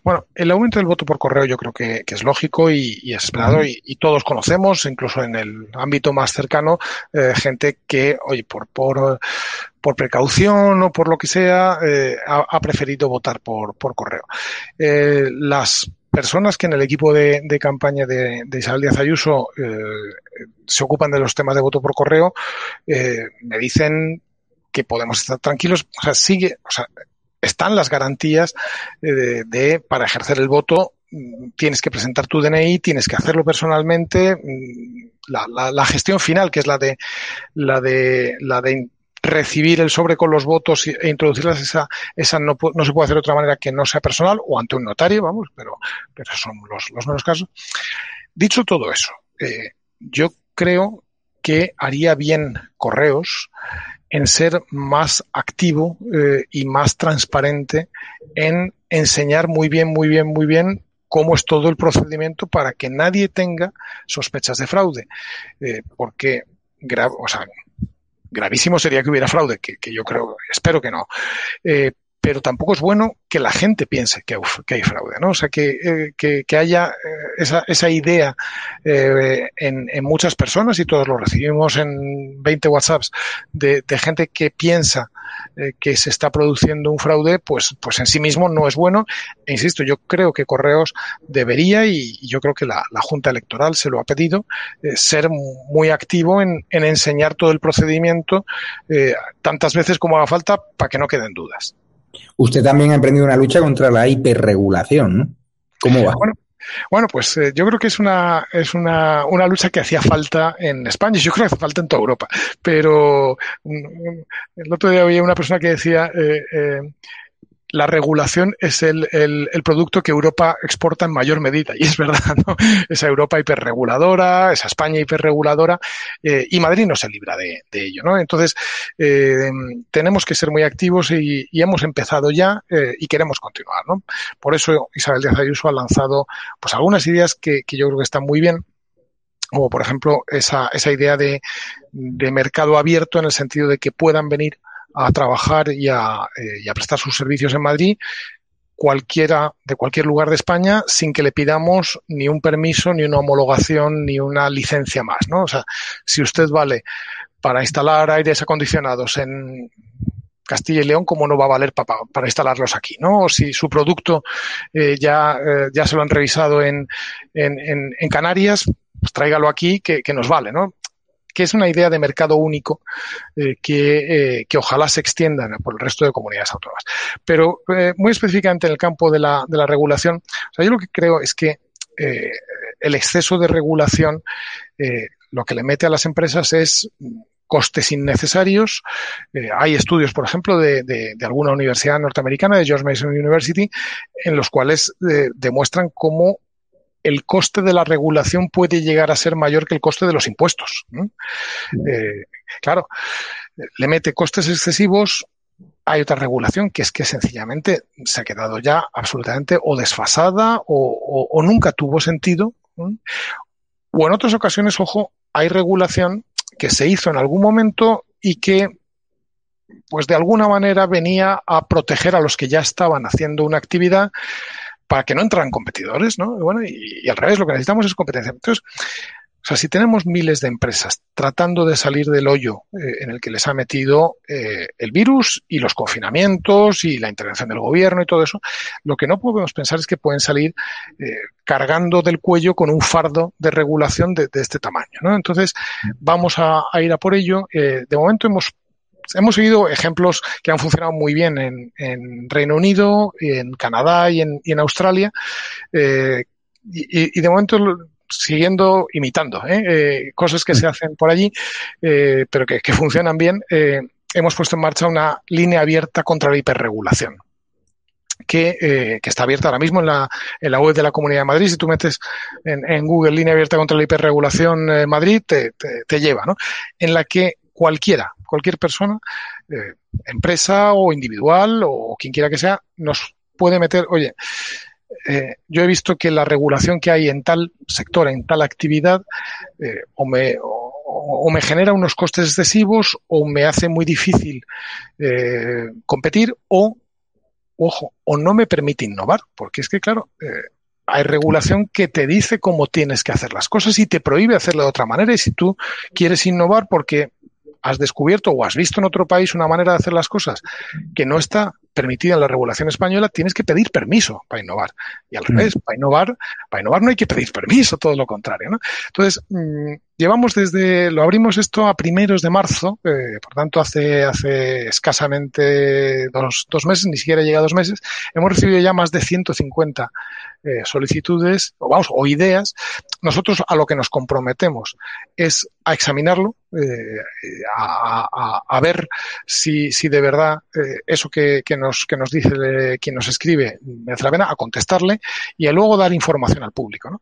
Bueno, el aumento del voto por correo yo creo que, que es lógico y, y es esperado y, y, todos conocemos, incluso en el ámbito más cercano, eh, gente que, oye, por, por, por precaución o por lo que sea, eh, ha, ha, preferido votar por, por correo. Eh, las personas que en el equipo de, de campaña de, de, Isabel Díaz Ayuso se ocupan de los temas de voto por correo, eh, me dicen que podemos estar tranquilos, o sea, sigue, o sea, están las garantías eh, de, para ejercer el voto mm, tienes que presentar tu DNI, tienes que hacerlo personalmente. Mm, la, la, la, gestión final, que es la de la de la de recibir el sobre con los votos e introducirlas, esa, esa no, no, se puede hacer de otra manera que no sea personal o ante un notario, vamos, pero, pero son los, los menos casos. Dicho todo eso, eh, yo creo que haría bien correos en ser más activo eh, y más transparente en enseñar muy bien, muy bien, muy bien cómo es todo el procedimiento para que nadie tenga sospechas de fraude. Eh, porque, o sea, gravísimo sería que hubiera fraude, que, que yo creo, espero que no. Eh, pero tampoco es bueno que la gente piense que, hay fraude, ¿no? O sea, que, eh, haya eh, esa, esa idea eh, en, muchas personas, y todos lo recibimos en 20 WhatsApps, de, gente que piensa que se está produciendo un fraude, pues, pues en sí mismo no es bueno. E insisto, yo creo que Correos debería, y, yo creo que la, Junta Electoral se lo ha pedido, ser muy activo en, en, enseñar todo el procedimiento tantas veces como haga falta para que no queden dudas. Usted también ha emprendido una lucha contra la hiperregulación, ¿no? ¿Cómo va? Bueno, pues eh, yo creo que es una, es una, una lucha que hacía falta en España yo creo que hace falta en toda Europa. Pero um, el otro día había una persona que decía, eh, eh, la regulación es el, el, el, producto que Europa exporta en mayor medida. Y es verdad, ¿no? Esa Europa hiperreguladora, esa España hiperreguladora, eh, y Madrid no se libra de, de ello, ¿no? Entonces, eh, tenemos que ser muy activos y, y hemos empezado ya eh, y queremos continuar, ¿no? Por eso Isabel Díaz Ayuso ha lanzado pues algunas ideas que, que yo creo que están muy bien como por ejemplo esa, esa idea de, de mercado abierto en el sentido de que puedan venir a trabajar y a, eh, y a, prestar sus servicios en Madrid cualquiera de cualquier lugar de España sin que le pidamos ni un permiso, ni una homologación, ni una licencia más, ¿no? O sea, si usted vale para instalar aires acondicionados en Castilla y León, ¿cómo no va a valer para, para instalarlos aquí? ¿no? O si su producto eh, ya, eh, ya se lo han revisado en, en, en, Canarias, pues tráigalo aquí que, que, nos vale, ¿no? Que es una idea de mercado único eh, que, eh, que, ojalá se extienda por el resto de comunidades autónomas. Pero eh, muy específicamente en el campo de la, de la regulación, yo lo que creo es que el exceso de regulación lo que le mete a las empresas es costes innecesarios. Hay estudios, por ejemplo, de, de, alguna universidad norteamericana, de George Mason University, en los cuales demuestran cómo el coste de la regulación puede llegar a ser mayor que el coste de los impuestos. ¿no? Eh, claro, le mete costes excesivos. Hay otra regulación que es que sencillamente se ha quedado ya absolutamente o desfasada o, o, o nunca tuvo sentido. ¿no? O en otras ocasiones, ojo, hay regulación que se hizo en algún momento y que pues de alguna manera venía a proteger a los que ya estaban haciendo una actividad para que no entraran competidores, ¿no? Bueno, y, y, al revés, lo que necesitamos es competencia. Entonces, o sea, si tenemos miles de empresas tratando de salir del hoyo eh, en el que les ha metido eh, el virus y los confinamientos y la intervención del gobierno y todo eso, lo que no podemos pensar es que pueden salir eh, cargando del cuello con un fardo de regulación de, de este tamaño, ¿no? Entonces, vamos a, a ir a por ello. De momento hemos hemos seguido ejemplos que han funcionado muy bien en, en Reino Unido, en Canadá y en, y en Australia. Eh, y, y, de momento siguiendo, imitando ¿eh? Eh, cosas que se hacen por allí, pero que, que, funcionan bien. Hemos puesto en marcha una línea abierta contra la hiperregulación. Que, eh, que, está abierta ahora mismo en la, en la web de la Comunidad de Madrid. Si tú metes en, en Google línea abierta contra la hiperregulación eh, Madrid, te, te, te, lleva, ¿no? En la que cualquiera, cualquier persona, eh, empresa o individual o quien quiera que sea, nos puede meter, oye, eh, yo he visto que la regulación que hay en tal sector, en tal actividad, eh, o, me, o, me, genera unos costes excesivos o me hace muy difícil competir o ojo, o no me permite innovar, porque es que, claro, hay regulación que te dice cómo tienes que hacer las cosas y te prohíbe hacerlo de otra manera. Y si tú quieres innovar porque has descubierto o has visto en otro país una manera de hacer las cosas que no está permitida en la regulación española, tienes que pedir permiso para innovar. Y al revés, para innovar, para innovar no hay que pedir permiso, todo lo contrario. ¿no? Entonces, mmm, llevamos desde, lo abrimos esto a primeros de marzo, eh, por tanto hace, hace escasamente dos, dos, meses, ni siquiera llega a dos meses, hemos recibido ya más de 150 eh, solicitudes, o vamos, o ideas. Nosotros a lo que nos comprometemos es a examinarlo, eh, a, a, a, ver si, si de verdad eh, eso que, que, nos, que nos dice quien nos escribe merece la pena, a contestarle y a luego dar información al público. ¿no?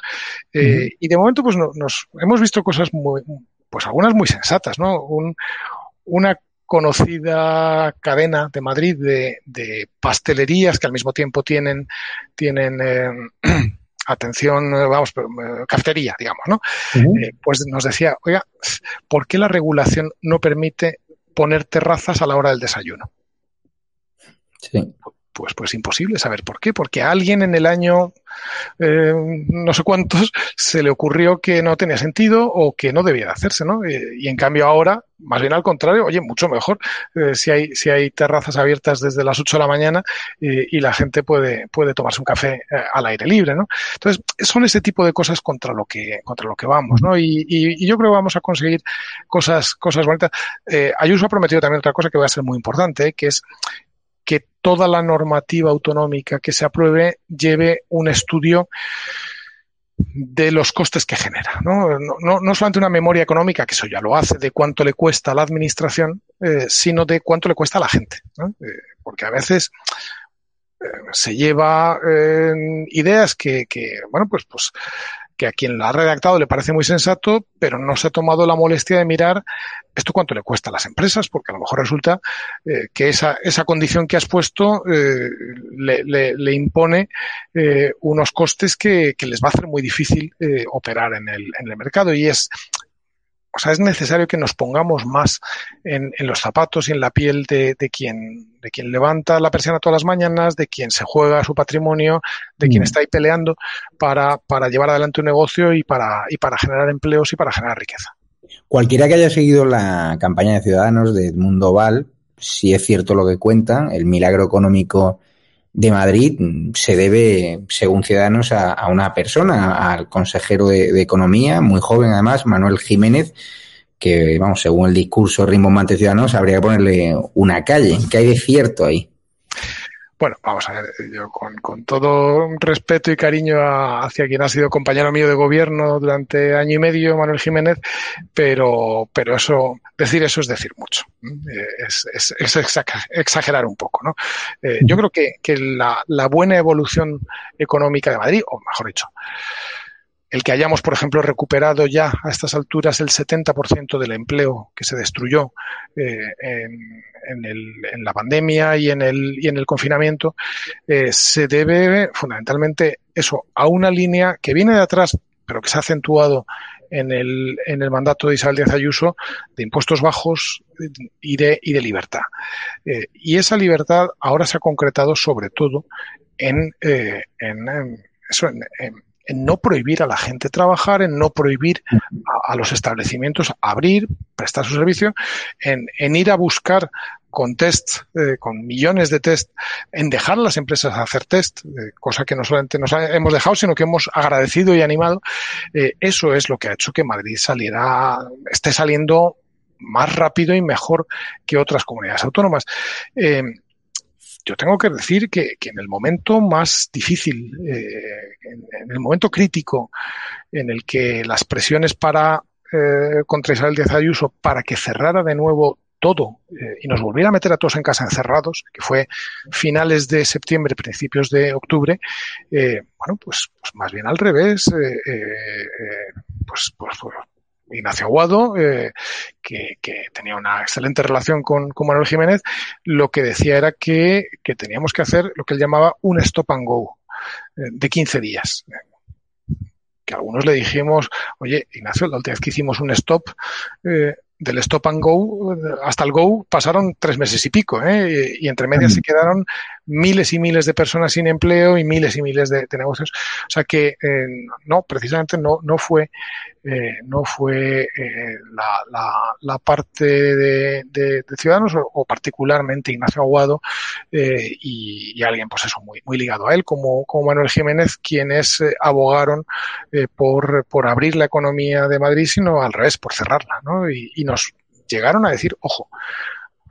Uh -huh. Y de momento pues no, nos hemos visto cosas muy, pues algunas muy sensatas, ¿no? Un, una conocida cadena de Madrid de, de, pastelerías que al mismo tiempo tienen, tienen eh, [CLEARS THROAT] atención, vamos, cafetería, digamos, ¿no? Uh -huh. eh, pues nos decía, oiga, ¿por qué la regulación no permite poner terrazas a la hora del desayuno? Sí. Pues, pues imposible saber por qué, porque alguien en el año eh, no sé cuántos se le ocurrió que no tenía sentido o que no debía de hacerse, ¿no? Eh, y en cambio ahora, más bien al contrario, oye, mucho mejor eh, si hay si hay terrazas abiertas desde las 8 de la mañana y la gente puede puede tomarse un café al aire libre, ¿no? Entonces son ese tipo de cosas contra lo que contra lo que vamos, ¿no? Y, y, y yo creo que vamos a conseguir cosas cosas bonitas. Ayuso ha prometido también otra cosa que va a ser muy importante, que es que toda la normativa autonómica que se apruebe lleve un estudio de los costes que genera. ¿no? No, no, solamente una memoria económica, que eso ya lo hace, de cuánto le cuesta a la administración, eh, sino de cuánto le cuesta a la gente. ¿no? Eh, porque a veces eh, se lleva ideas que, que, bueno, pues, pues que a quien la ha redactado le parece muy sensato, pero no se ha tomado la molestia de mirar esto cuánto le cuesta a las empresas, porque a lo mejor resulta eh, que esa, esa condición que has puesto eh, le, le, impone eh, unos costes que, que, les va a hacer muy difícil operar en el, en el mercado. Y es, o sea, es necesario que nos pongamos más en, en los zapatos y en la piel de, de, quien, de quien levanta la persiana todas las mañanas, de quien se juega su patrimonio, de mm. quien está ahí peleando para, para llevar adelante un negocio y para, y para generar empleos y para generar riqueza. Cualquiera que haya seguido la campaña de Ciudadanos de Edmundo Val, si es cierto lo que cuentan, el milagro económico de Madrid se debe, según Ciudadanos, a, una persona, al consejero de, de, Economía, muy joven además, Manuel Jiménez, que, vamos, según el discurso rimbombante Ciudadanos, habría que ponerle una calle. ¿Qué hay de cierto ahí? Bueno, vamos a ver, yo con, con todo respeto y cariño a, hacia quien ha sido compañero mío de gobierno durante año y medio, Manuel Jiménez, pero, pero eso, decir eso es decir mucho. Es, es, es exagerar un poco, ¿no? Eh, yo creo que, que la, la buena evolución económica de Madrid, o mejor dicho, el que hayamos, por ejemplo, recuperado ya a estas alturas el 70% del empleo que se destruyó eh, en, en, el, en, la pandemia y en el, y en el confinamiento, eh, se debe fundamentalmente eso a una línea que viene de atrás, pero que se ha acentuado en el, en el mandato de Isabel Díaz Ayuso de impuestos bajos y de, libertad. Eh, y esa libertad ahora se ha concretado sobre todo en, eso, en no prohibir a la gente trabajar, en no prohibir a, los establecimientos abrir, prestar su servicio, en, en ir a buscar con test, eh, con millones de test, en dejar a las empresas hacer test, eh, cosa que no solamente nos hemos dejado, sino que hemos agradecido y animado. Eh, eso es lo que ha hecho que Madrid saliera, esté saliendo más rápido y mejor que otras comunidades autónomas. Yo tengo que decir que, en el momento más difícil, eh, en, el momento crítico en el que las presiones para eh, contra Isabel Díaz Ayuso para que cerrara de nuevo todo eh, y nos volviera a meter a todos en casa encerrados, que fue finales de septiembre, principios de octubre, eh, bueno, pues, pues, más bien al revés, pues, pues, pues Ignacio que, que, tenía una excelente relación con, con, Manuel Jiménez, lo que decía era que, que, teníamos que hacer lo que él llamaba un stop and go eh, de 15 días. Que algunos le dijimos, oye, Ignacio, la última vez que hicimos un stop, eh, del stop and go hasta el go pasaron tres meses y pico, ¿eh? y, y entre medias se quedaron miles y miles de personas sin empleo y miles y miles de, negocios. O sea que eh, no, precisamente no, no fue, eh, no fue eh, la, la, la, parte de, de, de Ciudadanos o, particularmente Ignacio Aguado y, y, alguien, pues eso, muy, muy ligado a él, como, como Manuel Jiménez, quienes abogaron por, por abrir la economía de Madrid, sino al revés, por cerrarla, ¿no? Y nos llegaron a decir, ojo,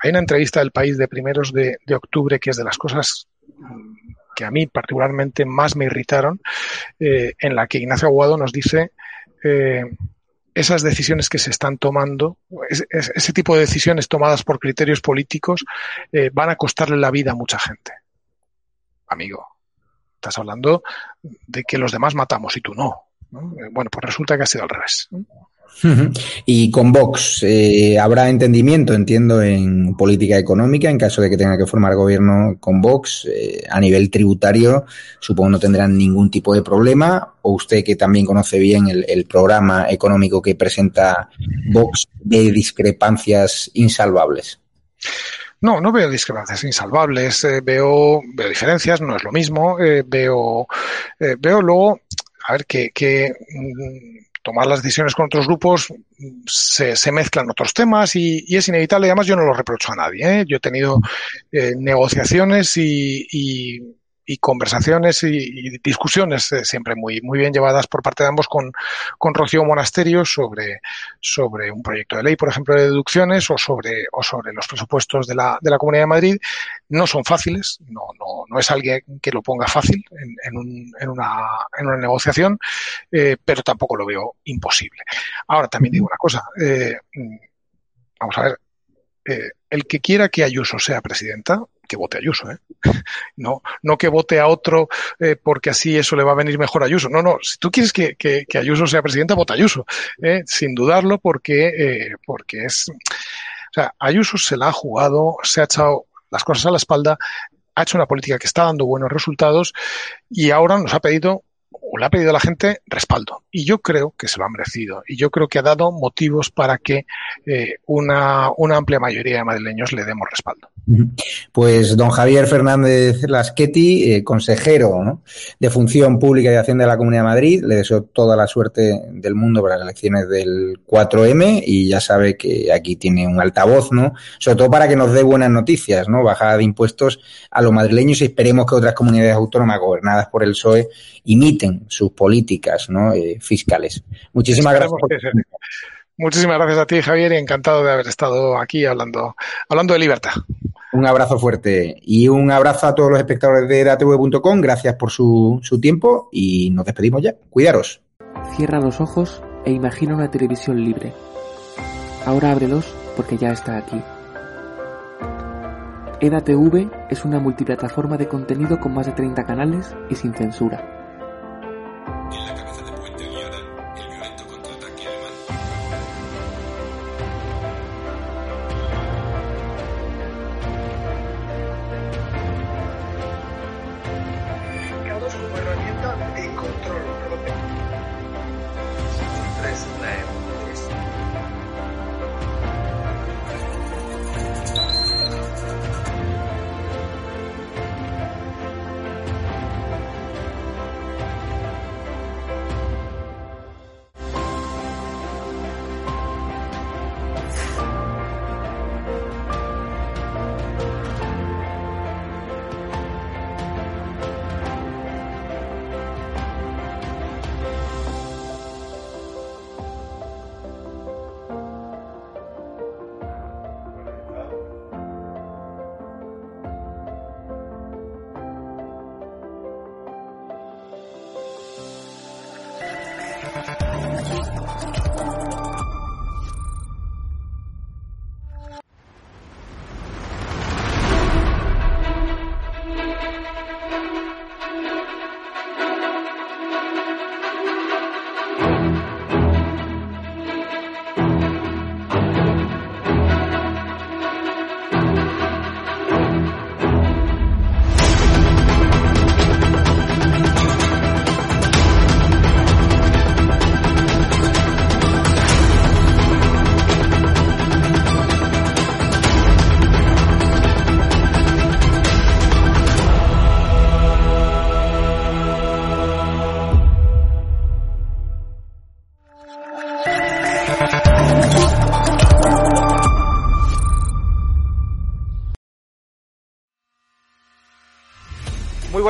hay una entrevista del país de primeros de, octubre que es de las cosas que a mí particularmente más me irritaron, eh, en la que Ignacio Aguado nos dice eh, esas decisiones que se están tomando, es, es, ese tipo de decisiones tomadas por criterios políticos, eh, van a costarle la vida a mucha gente. Amigo, estás hablando de que los demás matamos y tú no. ¿no? Bueno, pues resulta que ha sido al revés. Y con Vox eh, habrá entendimiento, entiendo, en política económica en caso de que tenga que formar gobierno con Vox. Eh, a nivel tributario, supongo no tendrán ningún tipo de problema. O usted que también conoce bien el, el programa económico que presenta Vox de discrepancias insalvables. No, no veo discrepancias insalvables, eh, veo, veo diferencias, no es lo mismo, eh, veo, eh, veo luego, a ver, que, que tomar las decisiones con otros grupos se, se mezclan otros temas y, y, es inevitable. Además, yo no lo reprocho a nadie. ¿eh? Yo he tenido eh, negociaciones y, y, y conversaciones y, discusiones eh, siempre muy, muy bien llevadas por parte de ambos con, con Rocío Monasterio sobre, sobre un proyecto de ley, por ejemplo, de deducciones o sobre, o sobre los presupuestos de la, de la Comunidad de Madrid. No son fáciles, no, no, no es alguien que lo ponga fácil en, en, un, en, una, en una negociación, eh, pero tampoco lo veo imposible. Ahora, también digo una cosa. Eh, vamos a ver, el que quiera que Ayuso sea presidenta, que vote Ayuso, ¿eh? [LAUGHS] No, no que vote a otro eh, porque así eso le va a venir mejor a Ayuso. No, no, si tú quieres que, que, que Ayuso sea presidenta, vota Ayuso, ¿eh? sin dudarlo, porque, eh, porque es. O sea, Ayuso se la ha jugado, se ha echado las cosas a la espalda, ha hecho una política que está dando buenos resultados y ahora nos ha pedido le ha pedido a la gente respaldo. Y yo creo que se lo ha merecido. Y yo creo que ha dado motivos para que eh, una, una, amplia mayoría de madrileños le demos respaldo. Pues don Javier Fernández Lasqueti, eh, consejero de Función Pública y Hacienda de la Comunidad de Madrid, le deseo toda la suerte del mundo para las elecciones del 4M y ya sabe que aquí tiene un altavoz, ¿no? Sobre todo para que nos dé buenas noticias, ¿no? Bajada de impuestos a los madrileños y esperemos que otras comunidades autónomas gobernadas por el PSOE imiten sus políticas ¿no? eh, fiscales. Muchísimas gracias. Por... Muchísimas gracias a ti, Javier, y encantado de haber estado aquí hablando, hablando de libertad. Un abrazo fuerte y un abrazo a todos los espectadores de datv.com. Gracias por su, su tiempo y nos despedimos ya. Cuidaros. Cierra los ojos e imagina una televisión libre. Ahora ábrelos porque ya está aquí. EDATV es una multiplataforma de contenido con más de 30 canales y sin censura. En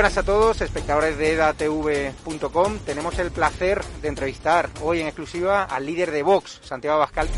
buenas a todos, espectadores de edatv.com. Tenemos el placer de entrevistar hoy en exclusiva al líder de Vox, Santiago Abascal.